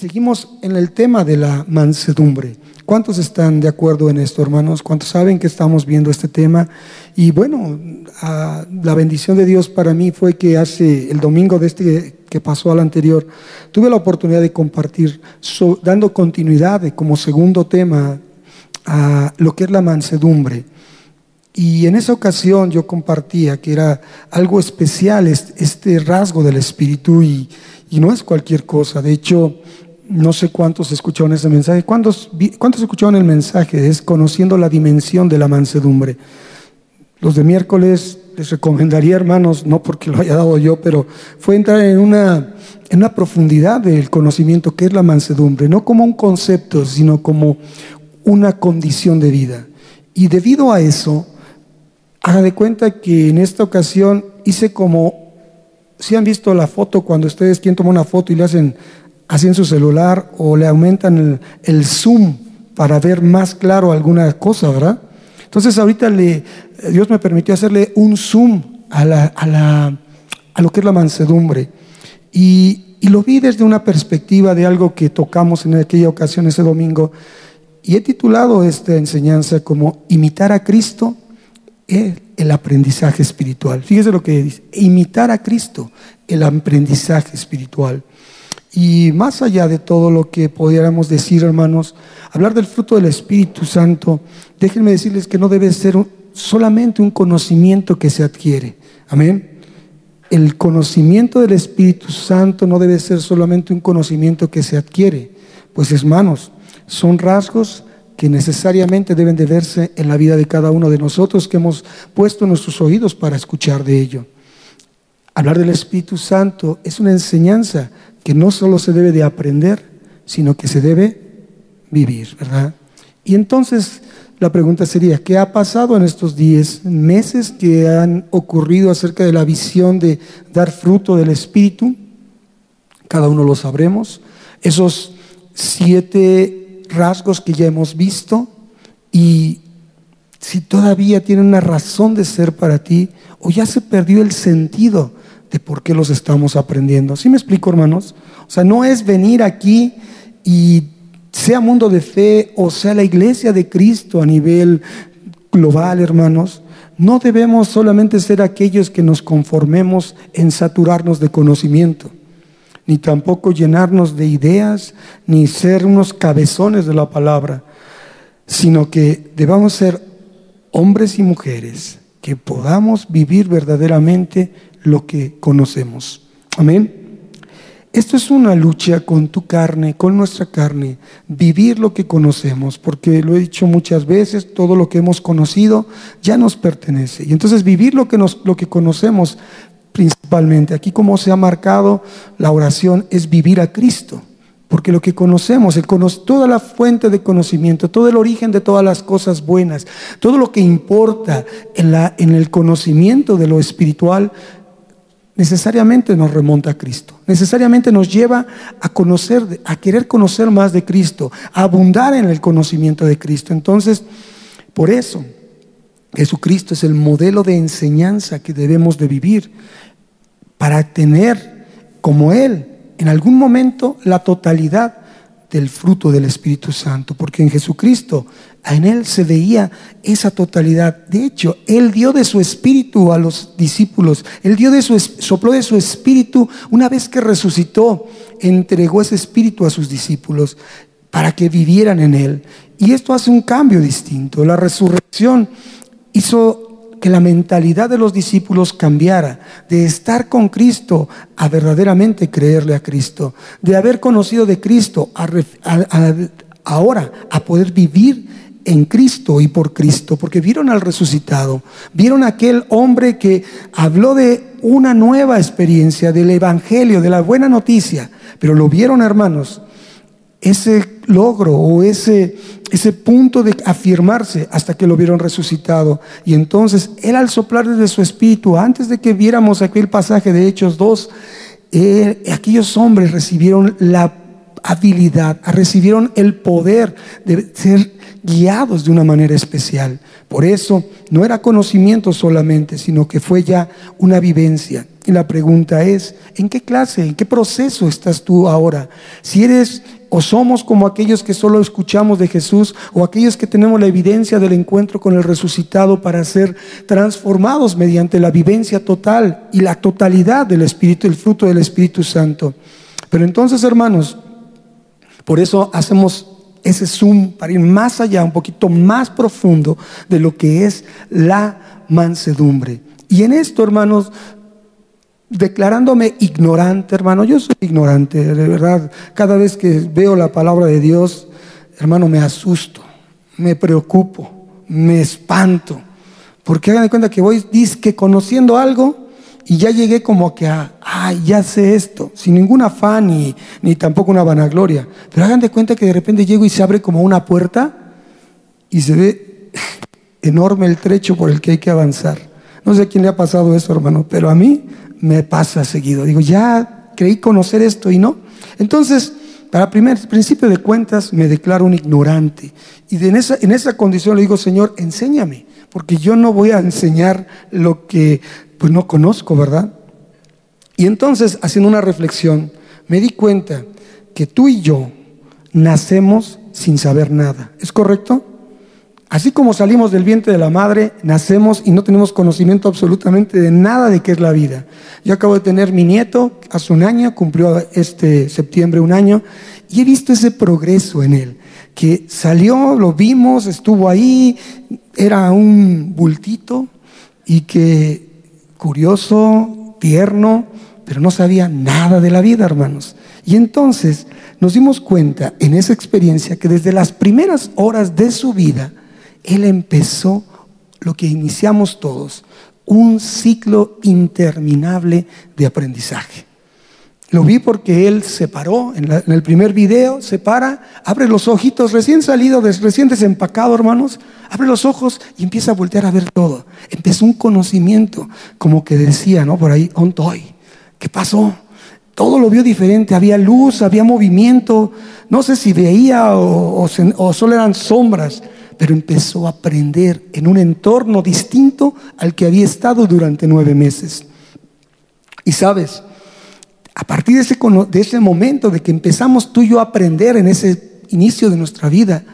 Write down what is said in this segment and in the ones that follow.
Seguimos en el tema de la mansedumbre. ¿Cuántos están de acuerdo en esto, hermanos? ¿Cuántos saben que estamos viendo este tema? Y bueno, la bendición de Dios para mí fue que hace el domingo de este que pasó al anterior, tuve la oportunidad de compartir, dando continuidad como segundo tema a lo que es la mansedumbre. Y en esa ocasión yo compartía que era algo especial este, rasgo del espíritu y, y no es cualquier cosa. De hecho, no sé cuántos escucharon ese mensaje. ¿Cuántos, ¿Cuántos escucharon el mensaje? Es conociendo la dimensión de la mansedumbre. Los de miércoles les recomendaría, hermanos, no porque lo haya dado yo, pero fue entrar en una, en una profundidad del conocimiento que es la mansedumbre, no como un concepto, sino como una condición de vida. Y debido a eso, haga de cuenta que en esta ocasión hice como, si han visto la foto cuando ustedes quien toma una foto y le hacen así en su celular o le aumentan el, zoom para ver más claro alguna cosa, ¿verdad? Entonces ahorita le, Dios me permitió hacerle un zoom a, la, a, lo que es la mansedumbre. Y, lo vi desde una perspectiva de algo que tocamos en aquella ocasión ese domingo. Y he titulado esta enseñanza como Imitar a Cristo, el, el aprendizaje espiritual. Fíjese lo que dice, imitar a Cristo, el aprendizaje espiritual. Y más allá de todo lo que pudiéramos decir, hermanos, hablar del fruto del Espíritu Santo, déjenme decirles que no debe ser solamente un conocimiento que se adquiere. Amén. El conocimiento del Espíritu Santo no debe ser solamente un conocimiento que se adquiere, pues hermanos, son rasgos que necesariamente deben de verse en la vida de cada uno de nosotros que hemos puesto nuestros oídos para escuchar de ello. Hablar del Espíritu Santo es una enseñanza que no solo se debe de aprender, sino que se debe vivir, ¿verdad? Y entonces la pregunta sería, ¿qué ha pasado en estos diez meses que han ocurrido acerca de la visión de dar fruto del Espíritu? Cada uno lo sabremos. Esos siete rasgos que ya hemos visto y si todavía tienen una razón de ser para ti o ya se perdió el sentido de por qué los estamos aprendiendo. ¿Sí me explico, hermanos? O sea, no es venir aquí y sea mundo de fe o sea la iglesia de Cristo a nivel global, hermanos. No debemos solamente ser aquellos que nos conformemos en saturarnos de conocimiento, ni tampoco llenarnos de ideas, ni ser unos cabezones de la palabra, sino que debamos ser hombres y mujeres que podamos vivir verdaderamente lo que conocemos. Amén. Esto es una lucha con tu carne, con nuestra carne, vivir lo que conocemos, porque lo he dicho muchas veces, todo lo que hemos conocido ya nos pertenece. Y entonces vivir lo que, nos, lo que conocemos principalmente, aquí como se ha marcado la oración, es vivir a Cristo. Porque lo que conocemos, el toda la fuente de conocimiento, todo el origen de todas las cosas buenas, todo lo que importa en, la, en el conocimiento de lo espiritual, necesariamente nos remonta a Cristo, necesariamente nos lleva a conocer, a querer conocer más de Cristo, a abundar en el conocimiento de Cristo. Entonces, por eso, Jesucristo es el modelo de enseñanza que debemos de vivir para tener como Él en algún momento la totalidad del fruto del Espíritu Santo, porque en Jesucristo, en Él se veía esa totalidad. De hecho, Él dio de su Espíritu a los discípulos, Él dio de su, sopló de su Espíritu una vez que resucitó, entregó ese Espíritu a sus discípulos para que vivieran en Él. Y esto hace un cambio distinto. La resurrección hizo que la mentalidad de los discípulos cambiara, de estar con Cristo a verdaderamente creerle a Cristo, de haber conocido de Cristo a, ahora a poder vivir en Cristo y por Cristo, porque vieron al resucitado, vieron aquel hombre que habló de una nueva experiencia, del Evangelio, de la buena noticia, pero lo vieron hermanos ese logro o ese, ese punto de afirmarse hasta que lo vieron resucitado. Y entonces Él al soplar desde su espíritu, antes de que viéramos aquel pasaje de Hechos 2, aquellos hombres recibieron la habilidad, recibieron el poder de ser guiados de una manera especial. Por eso no era conocimiento solamente, sino que fue ya una vivencia. Y la pregunta es, ¿en qué clase, en qué proceso estás tú ahora? Si eres o somos como aquellos que solo escuchamos de Jesús o aquellos que tenemos la evidencia del encuentro con el resucitado para ser transformados mediante la vivencia total y la totalidad del Espíritu, el fruto del Espíritu Santo. Pero entonces, hermanos, por eso hacemos ese zoom para ir más allá, un poquito más profundo de lo que es la mansedumbre. Y en esto, hermanos, declarándome ignorante, hermano, yo soy ignorante, de verdad. Cada vez que veo la palabra de Dios, hermano, me asusto, me preocupo, me espanto. Porque hagan de cuenta que voy conociendo algo y ya llegué como que a, ya sé esto, sin ningún afán ni, ni tampoco una vanagloria. Pero hagan de cuenta que de repente llego y se abre como una puerta y se ve enorme el trecho por el que hay que avanzar. No sé a quién le ha pasado eso, hermano, pero a mí me pasa seguido. Digo, ya creí conocer esto y no. Entonces, para primer principio de cuentas, me declaro un ignorante. Y en esa, en esa condición le digo, Señor, enséñame, porque yo no voy a enseñar lo que pues no conozco, ¿verdad? Y entonces, haciendo una reflexión, me di cuenta que tú y yo nacemos sin saber nada. ¿Es correcto? Así como salimos del vientre de la madre, nacemos y no tenemos conocimiento absolutamente de nada de qué es la vida. Yo acabo de tener mi nieto hace un año, cumplió este septiembre un año, y he visto ese progreso en él, que salió, lo vimos, estuvo ahí, era un bultito y que curioso, tierno, pero no sabía nada de la vida, hermanos. Y entonces nos dimos cuenta en esa experiencia que desde las primeras horas de su vida, él empezó lo que iniciamos todos, un ciclo interminable de aprendizaje. Lo vi porque él se paró en, el primer video, se para, abre los ojitos, recién salido, recién desempacado, hermanos, abre los ojos y empieza a voltear a ver todo. Empezó un conocimiento, como que decía, ¿no? Por ahí, ontoy, ¿qué pasó? Todo lo vio diferente, había luz, había movimiento, no sé si veía o solo eran sombras, pero empezó a aprender en un entorno distinto al que había estado durante nueve meses. Y sabes, a partir de ese, de ese momento de que empezamos tú y yo a aprender en ese inicio de nuestra vida,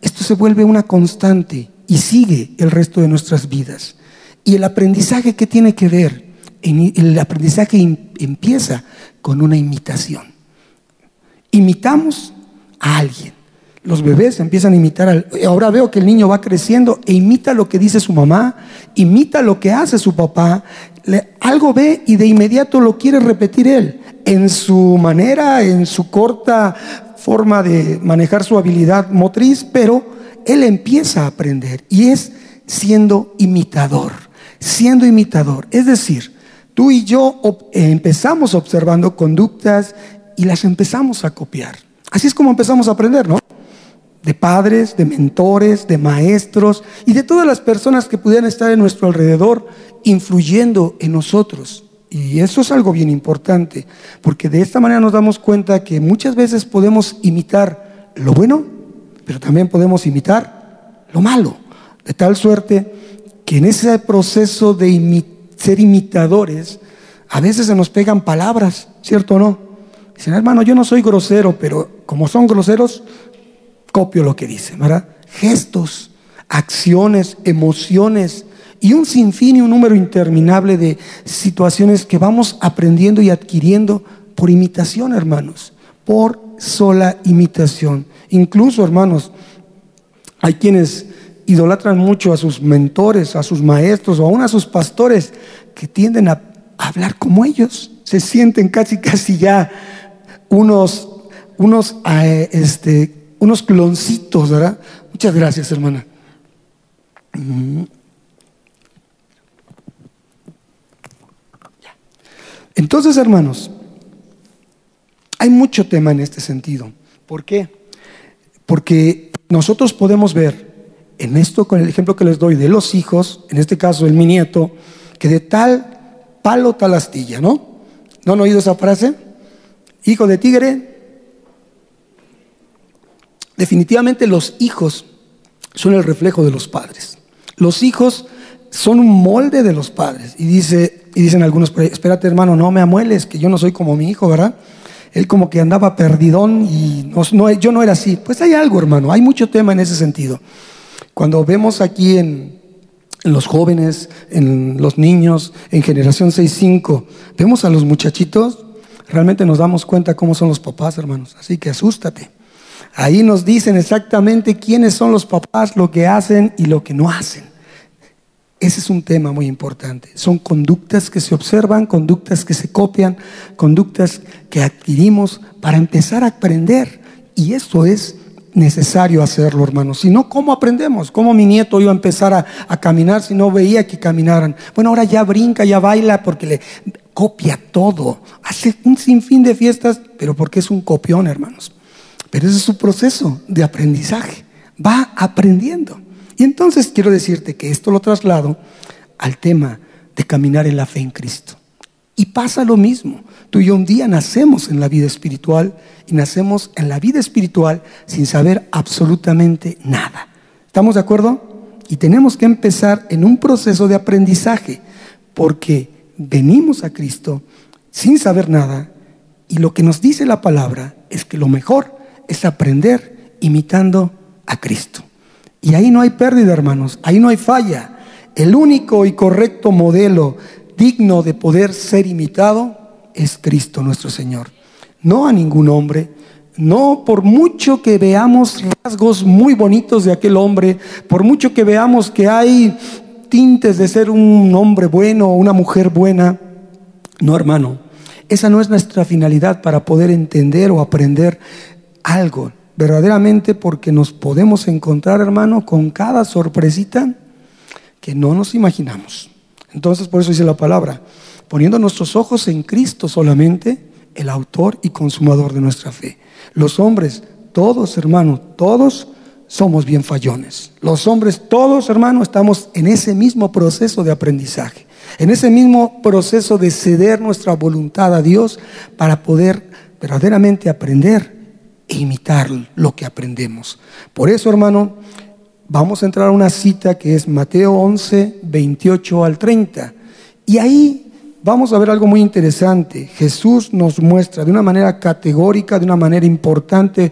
esto se vuelve una constante y sigue el resto de nuestras vidas. Y el aprendizaje, ¿qué tiene que ver? El aprendizaje empieza con una imitación. Imitamos a alguien. Los bebés empiezan a imitar al... Ahora veo que el niño va creciendo e imita lo que dice su mamá, imita lo que hace su papá, algo ve y de inmediato lo quiere repetir él, en su manera, en su corta forma de manejar su habilidad motriz, pero él empieza a aprender y es siendo imitador, siendo imitador. Es decir, tú y yo empezamos observando conductas y las empezamos a copiar. Así es como empezamos a aprender, ¿no? De padres, de mentores, de maestros y de todas las personas que pudieran estar en nuestro alrededor influyendo en nosotros. Y eso es algo bien importante, porque de esta manera nos damos cuenta que muchas veces podemos imitar lo bueno, pero también podemos imitar lo malo, de tal suerte que en ese proceso de ser imitadores, a veces se nos pegan palabras, ¿cierto o no? Dicen, hermano, yo no soy grosero, pero como son groseros, copio lo que dice, ¿verdad? Gestos, acciones, emociones y un sinfín y un número interminable de situaciones que vamos aprendiendo y adquiriendo por imitación, hermanos, por sola imitación. Incluso, hermanos, hay quienes idolatran mucho a sus mentores, a sus maestros o aún a sus pastores que tienden a hablar como ellos. Se sienten casi, casi ya unos, unos eh, este, unos cloncitos, ¿verdad? Muchas gracias, hermana. Entonces, hermanos, hay mucho tema en este sentido. ¿Por qué? Porque nosotros podemos ver en esto, con el ejemplo que les doy de los hijos, en este caso el mi nieto, que de tal palo tal astilla, ¿no? ¿No han oído esa frase? Hijo de tigre, Definitivamente los hijos son el reflejo de los padres. Los hijos son un molde de los padres. Y dice, y dicen algunos, espérate hermano, no me amueles, que yo no soy como mi hijo, ¿verdad? Él como que andaba perdidón y no, yo no era así. Pues hay algo, hermano, hay mucho tema en ese sentido. Cuando vemos aquí en, en los jóvenes, en los niños, en generación 6-5, vemos a los muchachitos, realmente nos damos cuenta cómo son los papás, hermanos. Así que asústate. Ahí nos dicen exactamente quiénes son los papás, lo que hacen y lo que no hacen. Ese es un tema muy importante. Son conductas que se observan, conductas que se copian, conductas que adquirimos para empezar a aprender. Y esto es necesario hacerlo, hermanos. Si no, ¿cómo aprendemos? ¿Cómo mi nieto iba a empezar a, caminar si no veía que caminaran? Bueno, ahora ya brinca, ya baila porque le copia todo. Hace un sinfín de fiestas, pero porque es un copión, hermanos. Pero ese es su proceso de aprendizaje. Va aprendiendo. Y entonces quiero decirte que esto lo traslado al tema de caminar en la fe en Cristo. Y pasa lo mismo. Tú y yo un día nacemos en la vida espiritual y nacemos en la vida espiritual sin saber absolutamente nada. ¿Estamos de acuerdo? Y tenemos que empezar en un proceso de aprendizaje porque venimos a Cristo sin saber nada y lo que nos dice la palabra es que lo mejor es aprender imitando a Cristo. Y ahí no hay pérdida, hermanos, ahí no hay falla. El único y correcto modelo digno de poder ser imitado es Cristo nuestro Señor. No a ningún hombre, no por mucho que veamos rasgos muy bonitos de aquel hombre, por mucho que veamos que hay tintes de ser un hombre bueno o una mujer buena, no hermano, esa no es nuestra finalidad para poder entender o aprender algo, verdaderamente porque nos podemos encontrar, hermano, con cada sorpresita que no nos imaginamos. Entonces, por eso dice la palabra, poniendo nuestros ojos en Cristo solamente, el autor y consumador de nuestra fe. Los hombres, todos, hermano, todos somos bien fallones. Los hombres, todos, hermano, estamos en ese mismo proceso de aprendizaje, en ese mismo proceso de ceder nuestra voluntad a Dios para poder verdaderamente aprender e imitar lo que aprendemos. Por eso, hermano, vamos a entrar a una cita que es Mateo 11, 28 al 30. Y ahí vamos a ver algo muy interesante. Jesús nos muestra de una manera categórica, de una manera importante,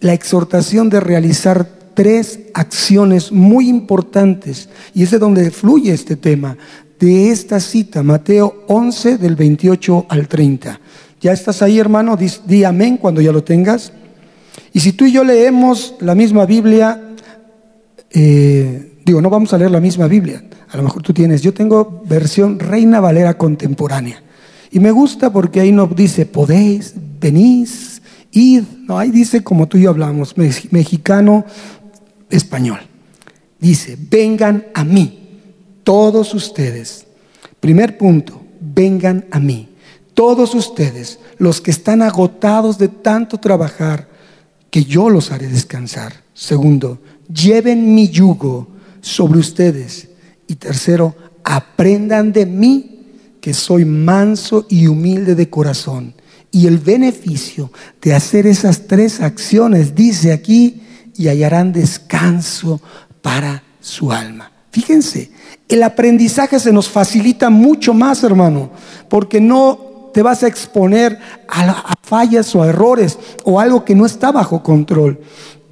la exhortación de realizar tres acciones muy importantes. Y es de donde fluye este tema, de esta cita, Mateo 11, del 28 al 30. ¿Ya estás ahí, hermano? di amén cuando ya lo tengas. Y si tú y yo leemos la misma Biblia, eh, digo, no vamos a leer la misma Biblia, a lo mejor tú tienes, yo tengo versión Reina Valera contemporánea. Y me gusta porque ahí no dice podéis, venís, id, no, ahí dice como tú y yo hablamos, mexicano, español. Dice, vengan a mí, todos ustedes. Primer punto, vengan a mí, todos ustedes, los que están agotados de tanto trabajar, que yo los haré descansar. Segundo, lleven mi yugo sobre ustedes. Y tercero, aprendan de mí que soy manso y humilde de corazón. Y el beneficio de hacer esas tres acciones, dice aquí, y hallarán descanso para su alma. Fíjense, el aprendizaje se nos facilita mucho más, hermano, porque no te vas a exponer a, fallas o a errores o algo que no está bajo control.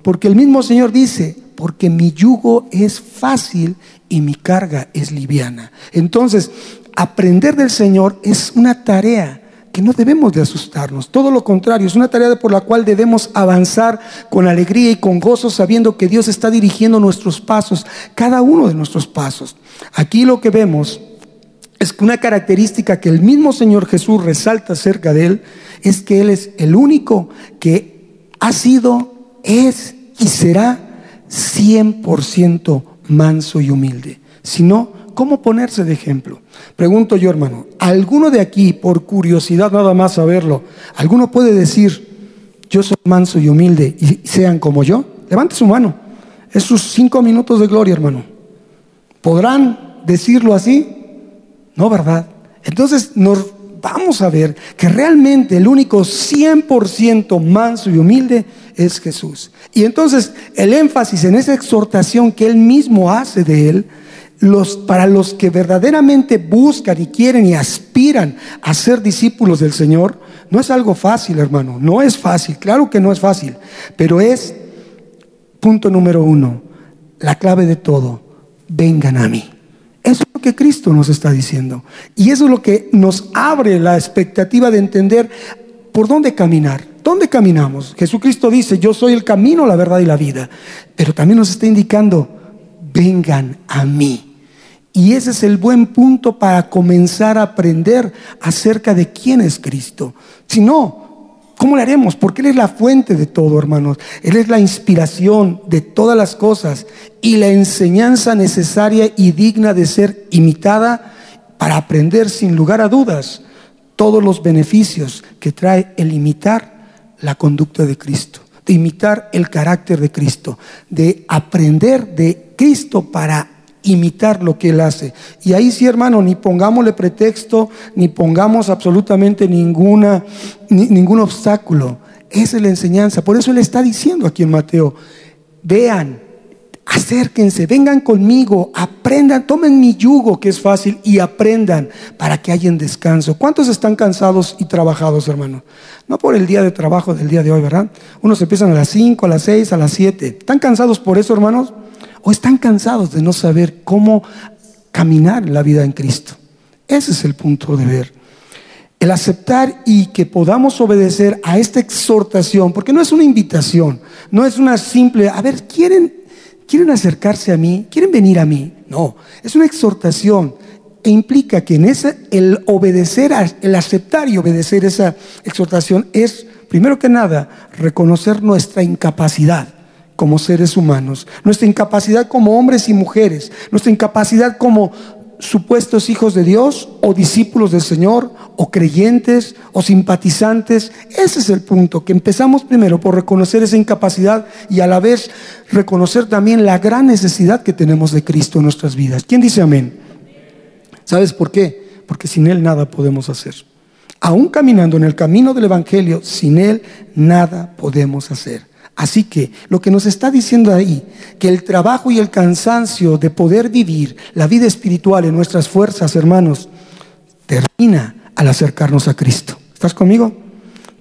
Porque el mismo Señor dice, porque mi yugo es fácil y mi carga es liviana. Entonces, aprender del Señor es una tarea que no debemos de asustarnos, todo lo contrario, es una tarea por la cual debemos avanzar con alegría y con gozo sabiendo que Dios está dirigiendo nuestros pasos, cada uno de nuestros pasos. Aquí lo que vemos es una característica que el mismo Señor Jesús resalta acerca de Él es que Él es el único que ha sido, es y será 100% manso y humilde. Si no, ¿cómo ponerse de ejemplo? Pregunto yo, hermano, ¿alguno de aquí, por curiosidad nada más saberlo, alguno puede decir, yo soy manso y humilde y sean como yo? Levante su mano. Es sus cinco minutos de gloria, hermano. ¿Podrán decirlo así? No, ¿verdad? Entonces nos vamos a ver que realmente el único 100% manso y humilde es Jesús. Y entonces el énfasis en esa exhortación que él mismo hace de él, para los que verdaderamente buscan y quieren y aspiran a ser discípulos del Señor, no es algo fácil, hermano. No es fácil, claro que no es fácil, pero es, punto número uno, la clave de todo, vengan a mí. Eso es lo que Cristo nos está diciendo. Y eso es lo que nos abre la expectativa de entender por dónde caminar. ¿Dónde caminamos? Jesucristo dice, yo soy el camino, la verdad y la vida. Pero también nos está indicando, vengan a mí. Y ese es el buen punto para comenzar a aprender acerca de quién es Cristo. Si no, ¿cómo le haremos? Porque Él es la fuente de todo, hermanos. Él es la inspiración de todas las cosas y la enseñanza necesaria y digna de ser imitada para aprender sin lugar a dudas todos los beneficios que trae el imitar la conducta de Cristo, de imitar el carácter de Cristo, de aprender de Cristo para imitar lo que Él hace. Y ahí sí, hermano, ni pongámosle pretexto, ni pongamos absolutamente ninguna, ningún obstáculo. Esa es la enseñanza. Por eso Él está diciendo aquí en Mateo, vean, acérquense, vengan conmigo, aprendan, tomen mi yugo que es fácil y aprendan para que haya descanso. ¿Cuántos están cansados y trabajados, hermano? No por el día de trabajo del día de hoy, ¿verdad? Unos empiezan a las 5, a las 6, a las 7. ¿Están cansados por eso, hermanos? ¿O están cansados de no saber cómo caminar la vida en Cristo? Ese es el punto de ver. El aceptar y que podamos obedecer a esta exhortación, porque no es una invitación, no es una simple, a ver, ¿quieren, quieren acercarse a mí? ¿Quieren venir a mí? No, es una exhortación e implica que en ese, el obedecer, el aceptar y obedecer esa exhortación es, primero que nada, reconocer nuestra incapacidad como seres humanos, nuestra incapacidad como hombres y mujeres, nuestra incapacidad como supuestos hijos de Dios o discípulos del Señor o creyentes o simpatizantes. Ese es el punto, que empezamos primero por reconocer esa incapacidad y a la vez reconocer también la gran necesidad que tenemos de Cristo en nuestras vidas. ¿Quién dice amén? ¿Sabes por qué? Porque sin Él nada podemos hacer. Aún caminando en el camino del Evangelio, sin Él nada podemos hacer. Así que lo que nos está diciendo ahí, que el trabajo y el cansancio de poder vivir la vida espiritual en nuestras fuerzas, hermanos, termina al acercarnos a Cristo. ¿Estás conmigo?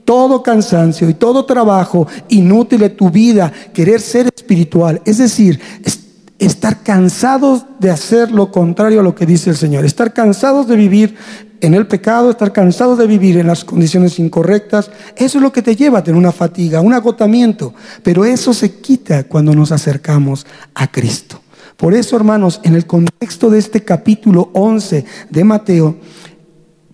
Todo cansancio y todo trabajo inútil de tu vida, querer ser espiritual, es decir, estar cansados de hacer lo contrario a lo que dice el Señor, estar cansados de vivir en el pecado, estar cansados de vivir en las condiciones incorrectas, eso es lo que te lleva a tener una fatiga, un agotamiento, pero eso se quita cuando nos acercamos a Cristo. Por eso, hermanos, en el contexto de este capítulo 11 de Mateo,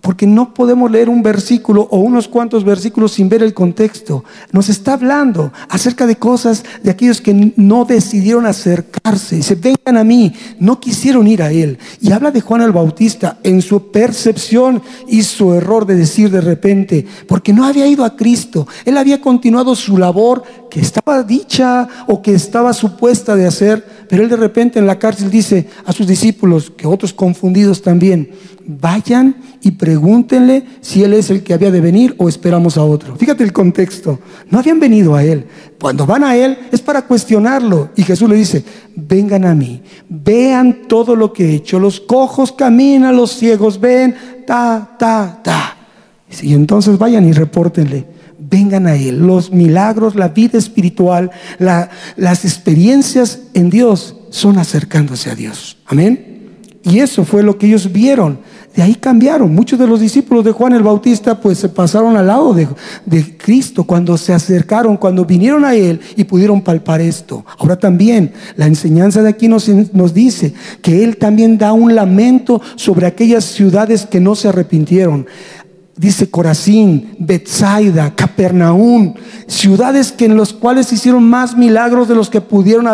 porque no podemos leer un versículo o unos cuantos versículos sin ver el contexto. Nos está hablando acerca de cosas de aquellos que no decidieron acercarse. Se vengan a mí, no quisieron ir a Él. Y habla de Juan el Bautista en su percepción y su error de decir de repente, porque no había ido a Cristo. Él había continuado su labor que estaba dicha o que estaba supuesta de hacer, pero él de repente en la cárcel dice a sus discípulos, que otros confundidos también, vayan y pregúntenle si Él es el que había de venir o esperamos a otro. Fíjate el contexto. No habían venido a Él. Cuando van a Él es para cuestionarlo. Y Jesús le dice, vengan a mí, vean todo lo que he hecho. Los cojos caminan, los ciegos ven, ta, ta, ta. Y entonces vayan y repórtenle. Vengan a Él. Los milagros, la vida espiritual, las experiencias en Dios son acercándose a Dios. Amén. Y eso fue lo que ellos vieron. De ahí cambiaron. Muchos de los discípulos de Juan el Bautista pues se pasaron al lado de, Cristo cuando se acercaron, cuando vinieron a Él y pudieron palpar esto. Ahora también la enseñanza de aquí nos dice que Él también da un lamento sobre aquellas ciudades que no se arrepintieron dice Corazín, Bethsaida, Capernaum, ciudades que en los cuales hicieron más milagros de los que pudieron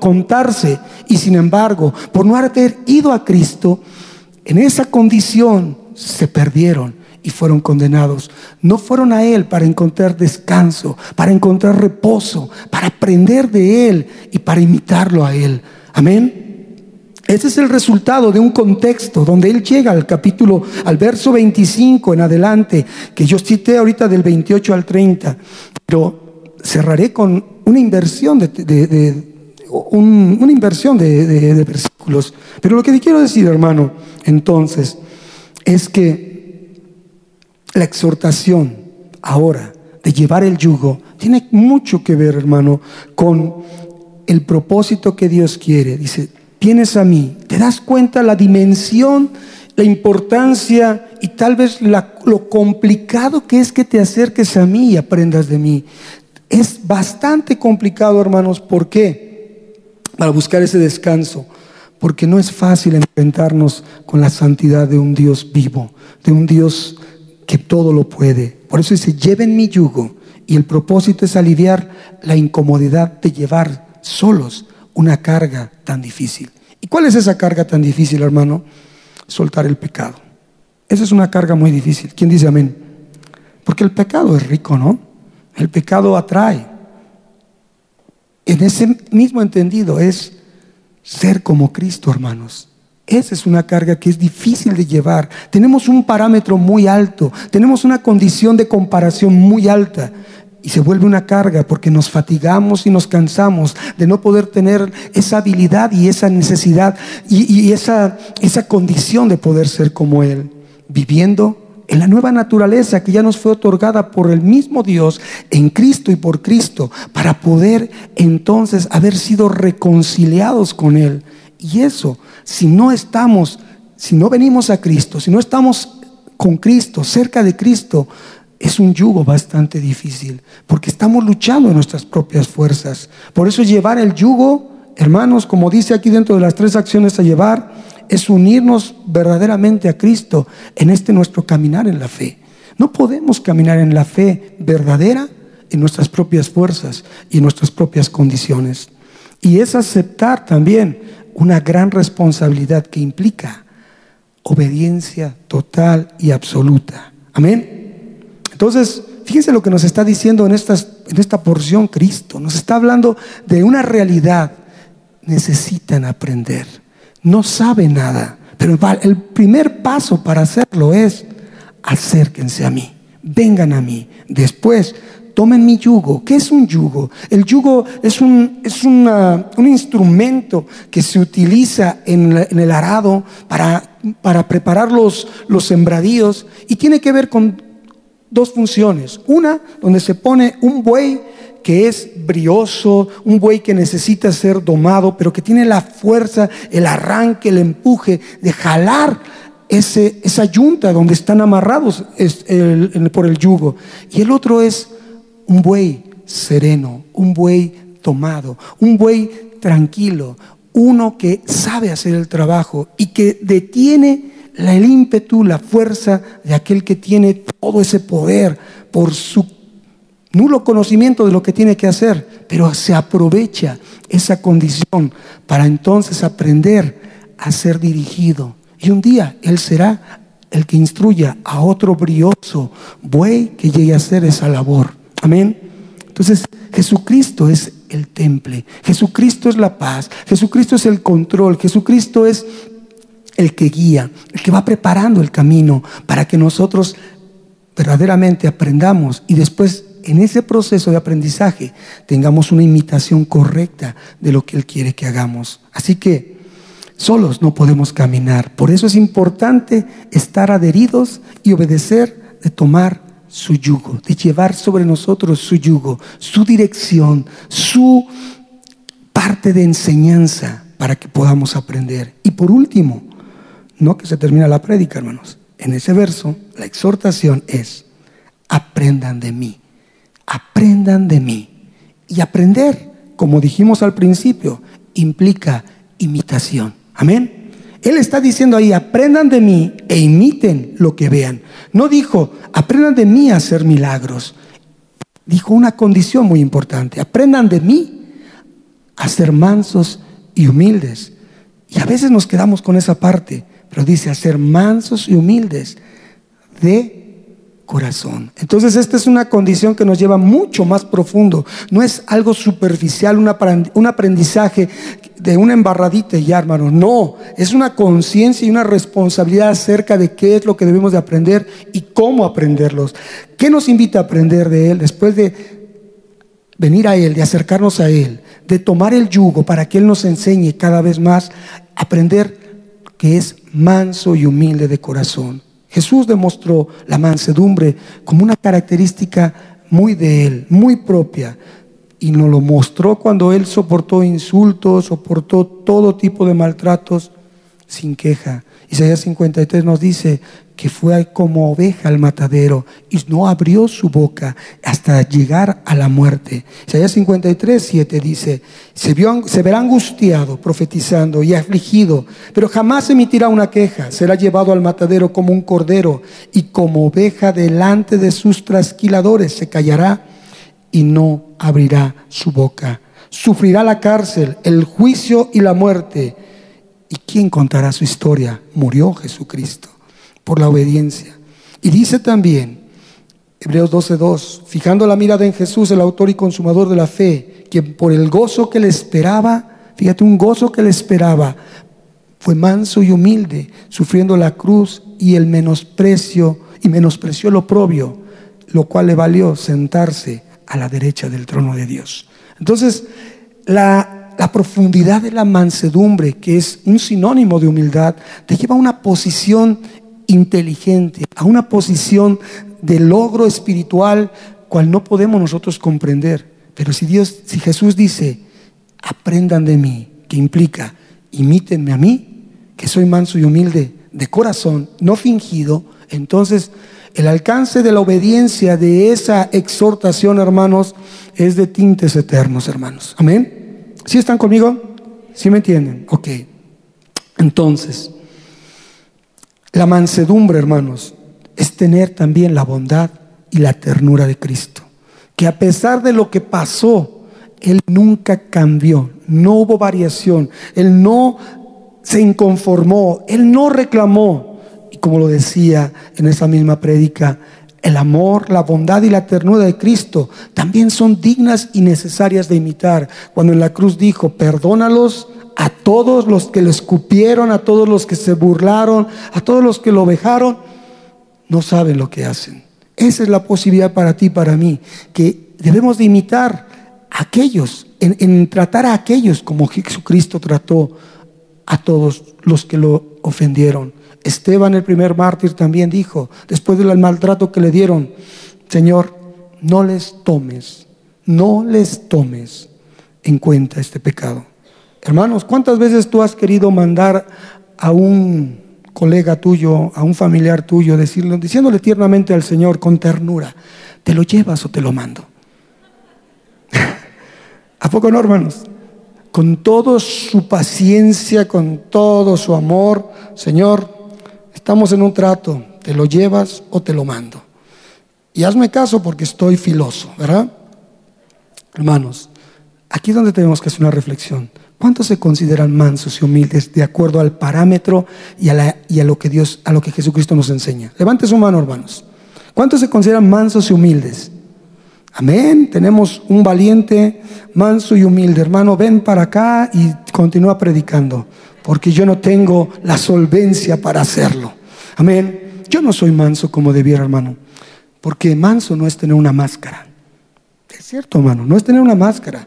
contarse y sin embargo, por no haber ido a Cristo, en esa condición se perdieron y fueron condenados. No fueron a Él para encontrar descanso, para encontrar reposo, para aprender de Él y para imitarlo a Él. Amén. Ese es el resultado de un contexto donde él llega al capítulo, al verso 25 en adelante, que yo cité ahorita del 28 al 30, pero cerraré con una inversión de, una inversión de, versículos. Pero lo que quiero decir, hermano, entonces, es que la exhortación ahora de llevar el yugo tiene mucho que ver, hermano, con el propósito que Dios quiere. Dice, tienes a mí, te das cuenta la dimensión, la importancia y tal vez lo complicado que es que te acerques a mí y aprendas de mí. Es bastante complicado, hermanos. ¿Por qué? Para buscar ese descanso. Porque no es fácil enfrentarnos con la santidad de un Dios vivo, de un Dios que todo lo puede. Por eso dice, lleven mi yugo. Y el propósito es aliviar la incomodidad de llevar solos una carga tan difícil. ¿Y cuál es esa carga tan difícil, hermano? Soltar el pecado. Esa es una carga muy difícil. ¿Quién dice amén? Porque el pecado es rico, ¿no? El pecado atrae. En ese mismo entendido es ser como Cristo, hermanos. Esa es una carga que es difícil de llevar. Tenemos un parámetro muy alto, tenemos una condición de comparación muy alta y se vuelve una carga porque nos fatigamos y nos cansamos de no poder tener esa habilidad y esa necesidad y, esa, esa condición de poder ser como Él, viviendo en la nueva naturaleza que ya nos fue otorgada por el mismo Dios en Cristo y por Cristo, para poder entonces haber sido reconciliados con Él. Y eso, si no estamos, si no venimos a Cristo, si no estamos con Cristo, cerca de Cristo, es un yugo bastante difícil, porque estamos luchando en nuestras propias fuerzas. Por eso llevar el yugo, hermanos, como dice aquí dentro de las tres acciones a llevar, es unirnos verdaderamente a Cristo en este nuestro caminar en la fe. No podemos caminar en la fe verdadera en nuestras propias fuerzas y en nuestras propias condiciones. Y es aceptar también una gran responsabilidad que implica obediencia total y absoluta. Amén. Entonces, fíjense lo que nos está diciendo en, estas, en esta porción Cristo. Nos está hablando de una realidad. Necesitan aprender no sabe nada. Pero el primer paso para hacerlo es acérquense a mí, vengan a mí. Después, tomen mi yugo. ¿Qué es un yugo? El yugo es un, es un instrumento que se utiliza en, el arado para, para preparar los, los sembradíos y tiene que ver con dos funciones. Una, donde se pone un buey que es brioso, un buey que necesita ser domado, pero que tiene la fuerza, el arranque, el empuje de jalar ese, esa yunta donde están amarrados por el yugo. Y el otro es un buey sereno, un buey tomado, un buey tranquilo, uno que sabe hacer el trabajo y que detiene el ímpetu, la fuerza de aquel que tiene todo ese poder por su nulo conocimiento de lo que tiene que hacer, pero se aprovecha esa condición para entonces aprender a ser dirigido. Y un día Él será el que instruya a otro brioso buey que llegue a hacer esa labor. Amén. Entonces, Jesucristo es el temple, Jesucristo es la paz, Jesucristo es el control, Jesucristo es el que guía, el que va preparando el camino para que nosotros verdaderamente aprendamos y después en ese proceso de aprendizaje tengamos una imitación correcta de lo que Él quiere que hagamos. Así que solos no podemos caminar. Por eso es importante estar adheridos y obedecer de tomar su yugo, de llevar sobre nosotros su yugo, su dirección, su parte de enseñanza para que podamos aprender. Y por último, no que se termina la prédica, hermanos. En ese verso, la exhortación es, aprendan de mí aprendan de mí. Y aprender, como dijimos al principio, implica imitación. Amén. Él está diciendo ahí, aprendan de mí e imiten lo que vean. No dijo, aprendan de mí a hacer milagros. Dijo una condición muy importante, aprendan de mí a ser mansos y humildes. Y a veces nos quedamos con esa parte, pero dice a ser mansos y humildes de corazón. Entonces esta es una condición que nos lleva mucho más profundo. No es algo superficial, un aprendizaje de una embarradita y ya, hermanos. No, es una conciencia y una responsabilidad acerca de qué es lo que debemos de aprender y cómo aprenderlos. ¿Qué nos invita a aprender de Él después de venir a Él, de acercarnos a Él, de tomar el yugo para que Él nos enseñe cada vez más a aprender que es manso y humilde de corazón. Jesús demostró la mansedumbre como una característica muy de Él, muy propia, y nos lo mostró cuando Él soportó insultos, soportó todo tipo de maltratos sin queja. Isaías 53 nos dice que fue como oveja al matadero y no abrió su boca hasta llegar a la muerte. Isaías 53, 7 dice, se, se verá angustiado, profetizando y afligido, pero jamás emitirá una queja. Será llevado al matadero como un cordero y como oveja delante de sus trasquiladores se callará y no abrirá su boca. Sufrirá la cárcel, el juicio y la muerte ¿Y quién contará su historia? Murió Jesucristo por la obediencia. Y dice también, Hebreos 12:2, fijando la mirada en Jesús, el autor y consumador de la fe, quien por el gozo que le esperaba, fíjate, un gozo que le esperaba, fue manso y humilde, sufriendo la cruz y el menosprecio, y menospreció lo propio, lo cual le valió sentarse a la derecha del trono de Dios. Entonces, la la profundidad de la mansedumbre, que es un sinónimo de humildad, te lleva a una posición inteligente, a una posición de logro espiritual cual no podemos nosotros comprender. Pero si Dios, si Jesús dice, aprendan de mí, que implica, imítenme a mí, que soy manso y humilde de corazón, no fingido, entonces el alcance de la obediencia de esa exhortación, hermanos, es de tintes eternos, hermanos. Amén. ¿Sí están conmigo? ¿Sí me entienden? Ok. Entonces, la mansedumbre, hermanos, es tener también la bondad y la ternura de Cristo. Que a pesar de lo que pasó, Él nunca cambió, no hubo variación, Él no se inconformó, Él no reclamó. Y como lo decía en esa misma prédica, el amor, la bondad y la ternura de Cristo también son dignas y necesarias de imitar. Cuando en la cruz dijo, perdónalos a todos los que lo escupieron, a todos los que se burlaron, a todos los que lo vejaron, no saben lo que hacen. Esa es la posibilidad para ti para mí, que debemos de imitar a aquellos, en tratar a aquellos como Jesucristo trató a todos los que lo ofendieron. Esteban, el primer mártir, también dijo, después del maltrato que le dieron, Señor, no les tomes, no les tomes en cuenta este pecado. Hermanos, ¿cuántas veces tú has querido mandar a un colega tuyo, a un familiar tuyo, decirle, diciéndole tiernamente al Señor con ternura, ¿te lo llevas o te lo mando? ¿A poco no, hermanos? Con toda su paciencia, con todo su amor, Señor, Estamos en un trato, te lo llevas o te lo mando. Y hazme caso porque estoy filoso, ¿verdad? Hermanos, aquí es donde tenemos que hacer una reflexión. ¿Cuántos se consideran mansos y humildes de acuerdo al parámetro y a, lo que Dios, a lo que Jesucristo nos enseña? Levante su mano, hermanos. ¿Cuántos se consideran mansos y humildes? Amén. Tenemos un valiente, manso y humilde. Hermano, ven para acá y continúa predicando, porque yo no tengo la solvencia para hacerlo. Amén. Yo no soy manso como debiera, hermano. Porque manso no es tener una máscara. Es cierto, hermano, no es tener una máscara.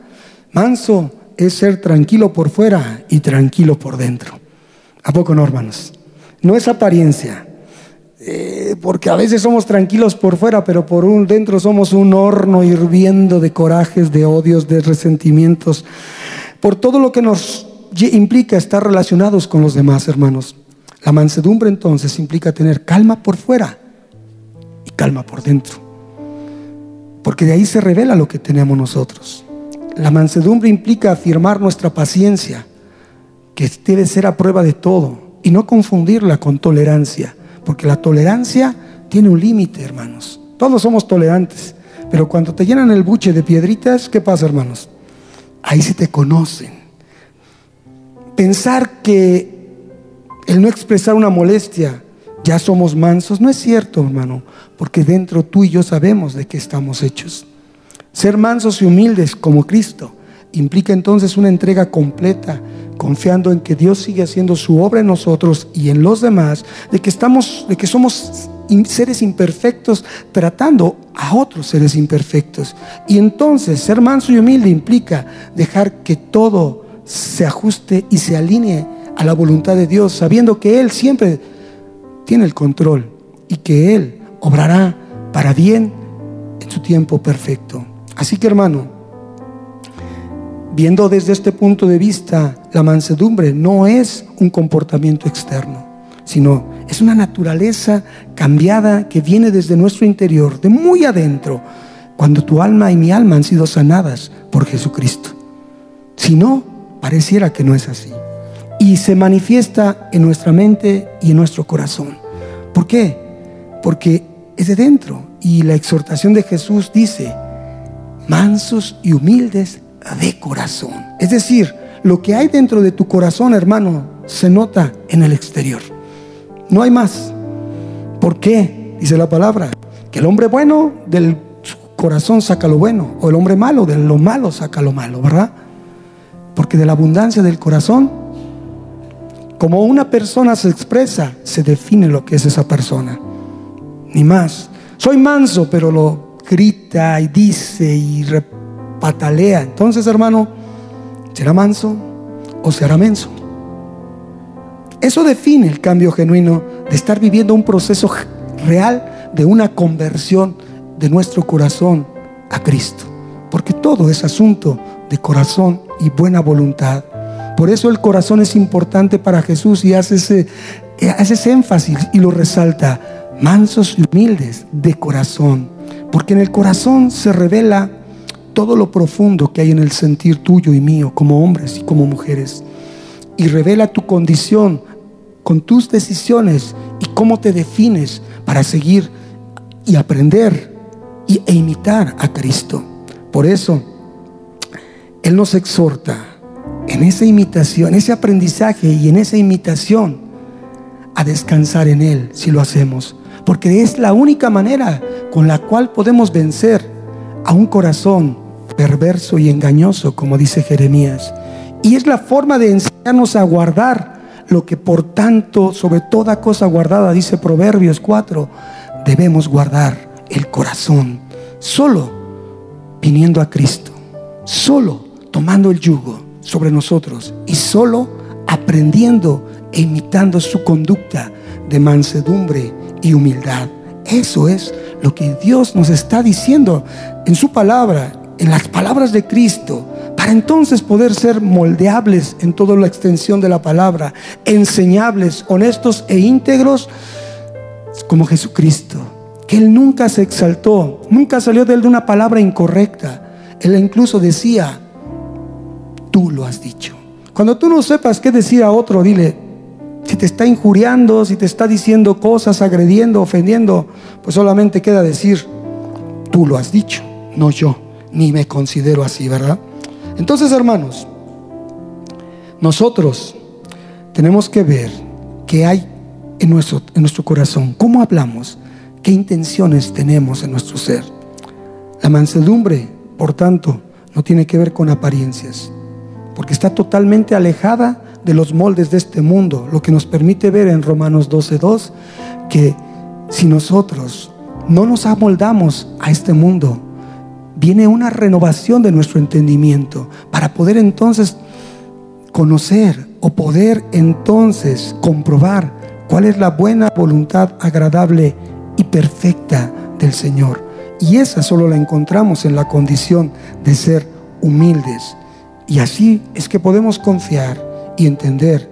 Manso es ser tranquilo por fuera y tranquilo por dentro. ¿A poco no, hermanos? No es apariencia. Eh, porque a veces somos tranquilos por fuera, pero por un dentro somos un horno hirviendo de corajes, de odios, de resentimientos, por todo lo que nos implica estar relacionados con los demás, hermanos. La mansedumbre entonces implica tener calma por fuera y calma por dentro. Porque de ahí se revela lo que tenemos nosotros. La mansedumbre implica afirmar nuestra paciencia, que debe ser a prueba de todo, y no confundirla con tolerancia, porque la tolerancia tiene un límite, hermanos. Todos somos tolerantes, pero cuando te llenan el buche de piedritas, ¿qué pasa, hermanos? Ahí sí te conocen. Pensar que el no expresar una molestia, ya somos mansos, no es cierto, hermano, porque dentro tú y yo sabemos de qué estamos hechos. Ser mansos y humildes como Cristo implica entonces una entrega completa, confiando en que Dios sigue haciendo su obra en nosotros y en los demás, de que estamos, de que somos seres imperfectos tratando a otros seres imperfectos. Y entonces ser manso y humilde implica dejar que todo se ajuste y se alinee a la voluntad de Dios, sabiendo que Él siempre tiene el control y que Él obrará para bien en su tiempo perfecto. Así que hermano, viendo desde este punto de vista, la mansedumbre no es un comportamiento externo, sino es una naturaleza cambiada que viene desde nuestro interior, de muy adentro, cuando tu alma y mi alma han sido sanadas por Jesucristo. Si no, pareciera que no es así. Y se manifiesta en nuestra mente y en nuestro corazón. ¿Por qué? Porque es de dentro. Y la exhortación de Jesús dice, mansos y humildes de corazón. Es decir, lo que hay dentro de tu corazón, hermano, se nota en el exterior. No hay más. ¿Por qué? Dice la palabra, que el hombre bueno del corazón saca lo bueno, o el hombre malo de lo malo saca lo malo, ¿verdad? Porque de la abundancia del corazón, como una persona se expresa, se define lo que es esa persona. Ni más. Soy manso, pero lo grita y dice y patalea. Entonces, hermano, ¿será manso o será menso? Eso define el cambio genuino de estar viviendo un proceso real de una conversión de nuestro corazón a Cristo. Porque todo es asunto de corazón y buena voluntad. Por eso el corazón es importante para Jesús y hace ese, hace ese énfasis y lo resalta. Mansos y humildes de corazón. Porque en el corazón se revela todo lo profundo que hay en el sentir tuyo y mío como hombres y como mujeres. Y revela tu condición con tus decisiones y cómo te defines para seguir y aprender y, e imitar a Cristo. Por eso, Él nos exhorta en esa imitación, en ese aprendizaje y en esa imitación a descansar en Él si lo hacemos. Porque es la única manera con la cual podemos vencer a un corazón perverso y engañoso, como dice Jeremías. Y es la forma de enseñarnos a guardar lo que por tanto, sobre toda cosa guardada, dice Proverbios 4, debemos guardar el corazón, solo viniendo a Cristo, solo tomando el yugo sobre nosotros y solo aprendiendo e imitando su conducta de mansedumbre y humildad. Eso es lo que Dios nos está diciendo en su palabra, en las palabras de Cristo, para entonces poder ser moldeables en toda la extensión de la palabra, enseñables, honestos e íntegros como Jesucristo, que Él nunca se exaltó, nunca salió de Él de una palabra incorrecta. Él incluso decía, tú lo has dicho. Cuando tú no sepas qué decir a otro, dile, te está injuriando, si te está diciendo cosas, agrediendo, ofendiendo, pues solamente queda decir, tú lo has dicho, no yo, ni me considero así, ¿verdad? Entonces, hermanos, nosotros tenemos que ver qué hay en nuestro, en nuestro corazón, cómo hablamos, qué intenciones tenemos en nuestro ser. La mansedumbre, por tanto, no tiene que ver con apariencias, porque está totalmente alejada de los moldes de este mundo, lo que nos permite ver en Romanos 12.2 que si nosotros no nos amoldamos a este mundo, viene una renovación de nuestro entendimiento para poder entonces conocer o poder entonces comprobar cuál es la buena voluntad agradable y perfecta del Señor. Y esa solo la encontramos en la condición de ser humildes. Y así es que podemos confiar y entender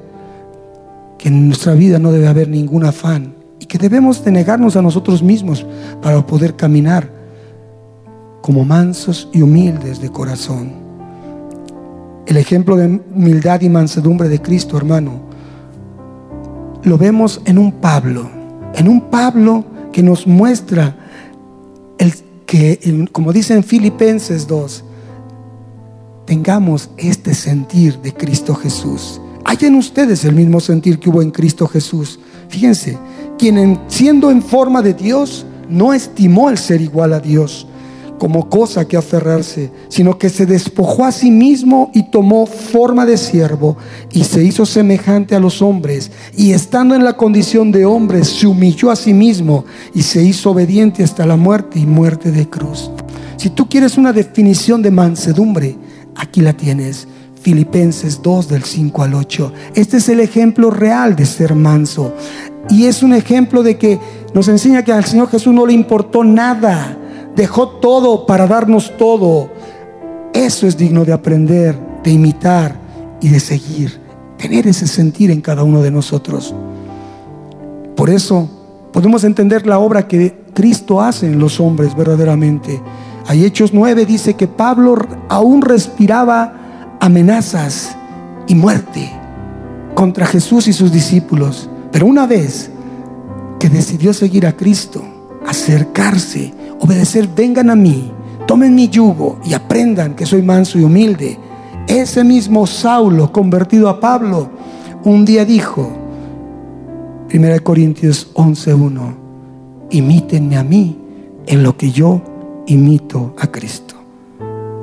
que en nuestra vida no debe haber ningún afán y que debemos de negarnos a nosotros mismos para poder caminar como mansos y humildes de corazón. El ejemplo de humildad y mansedumbre de Cristo, hermano, lo vemos en un Pablo, en un Pablo que nos muestra el que, como dice en Filipenses 2, tengamos este sentir de Cristo Jesús. Hay en ustedes el mismo sentir que hubo en Cristo Jesús. Fíjense, quien siendo en forma de Dios no estimó el ser igual a Dios como cosa que aferrarse, sino que se despojó a sí mismo y tomó forma de siervo y se hizo semejante a los hombres y estando en la condición de hombre se humilló a sí mismo y se hizo obediente hasta la muerte y muerte de cruz. Si tú quieres una definición de mansedumbre, aquí la tienes. Filipenses 2 del 5 al 8. Este es el ejemplo real de ser manso. Y es un ejemplo de que nos enseña que al Señor Jesús no le importó nada dejó todo para darnos todo. Eso es digno de aprender, de imitar y de seguir. Tener ese sentir en cada uno de nosotros. Por eso podemos entender la obra que Cristo hace en los hombres verdaderamente. Hay Hechos 9 dice que Pablo aún respiraba amenazas y muerte contra Jesús y sus discípulos. Pero una vez que decidió seguir a Cristo, acercarse obedecer, vengan a mí, tomen mi yugo y aprendan que soy manso y humilde. Ese mismo Saulo, convertido a Pablo, un día dijo, 1 Corintios 11:1, imítenme a mí en lo que yo imito a Cristo.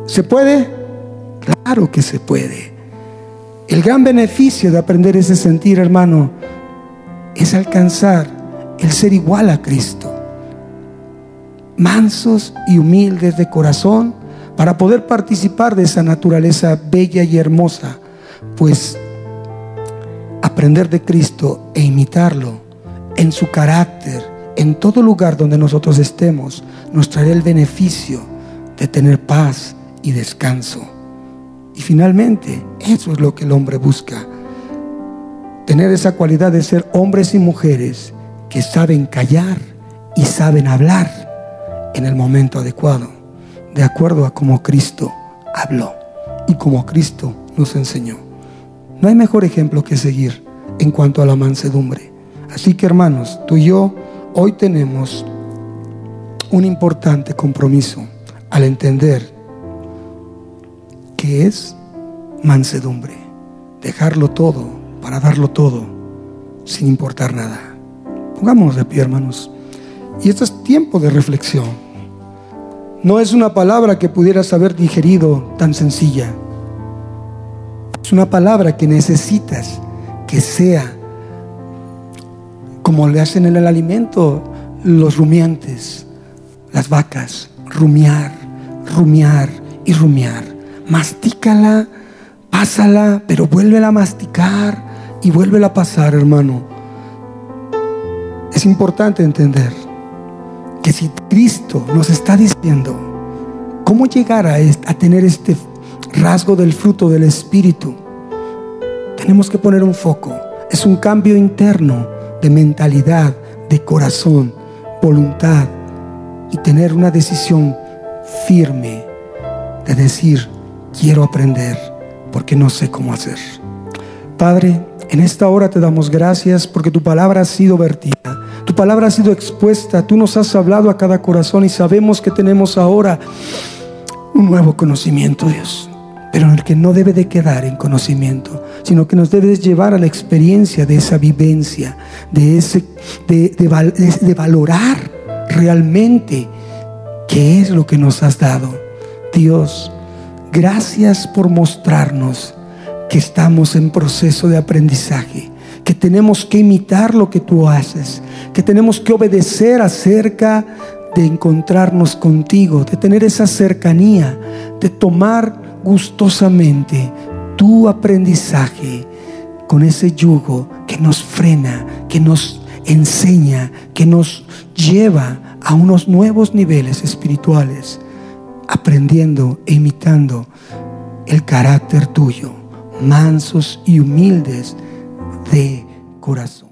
¿Se puede? Claro que se puede. El gran beneficio de aprender ese sentir, hermano, es alcanzar el ser igual a Cristo mansos y humildes de corazón para poder participar de esa naturaleza bella y hermosa, pues aprender de Cristo e imitarlo en su carácter, en todo lugar donde nosotros estemos, nos traerá el beneficio de tener paz y descanso. Y finalmente, eso es lo que el hombre busca. Tener esa cualidad de ser hombres y mujeres que saben callar y saben hablar en el momento adecuado, de acuerdo a como Cristo habló y como Cristo nos enseñó. No hay mejor ejemplo que seguir en cuanto a la mansedumbre. Así que hermanos, tú y yo hoy tenemos un importante compromiso al entender que es mansedumbre, dejarlo todo para darlo todo sin importar nada. Pongámonos de pie, hermanos. Y esto es tiempo de reflexión. No es una palabra que pudieras haber digerido tan sencilla. Es una palabra que necesitas que sea como le hacen en el alimento los rumiantes, las vacas, rumiar, rumiar y rumiar. Mastícala, pásala, pero vuélvela a masticar y vuélvela a pasar, hermano. Es importante entender que si Cristo nos está diciendo cómo llegar a, a tener este rasgo del fruto del Espíritu, tenemos que poner un foco. Es un cambio interno de mentalidad, de corazón, voluntad y tener una decisión firme de decir, quiero aprender porque no sé cómo hacer. Padre, en esta hora te damos gracias porque tu palabra ha sido vertida. Tu palabra ha sido expuesta, tú nos has hablado a cada corazón y sabemos que tenemos ahora un nuevo conocimiento, Dios, pero en el que no debe de quedar en conocimiento, sino que nos debe de llevar a la experiencia de esa vivencia, de, ese, de, de valorar realmente qué es lo que nos has dado. Dios, gracias por mostrarnos que estamos en proceso de aprendizaje, que tenemos que imitar lo que tú haces, que tenemos que obedecer acerca de encontrarnos contigo, de tener esa cercanía, de tomar gustosamente tu aprendizaje con ese yugo que nos frena, que nos enseña, que nos lleva a unos nuevos niveles espirituales, aprendiendo e imitando el carácter tuyo mansos y humildes de corazón.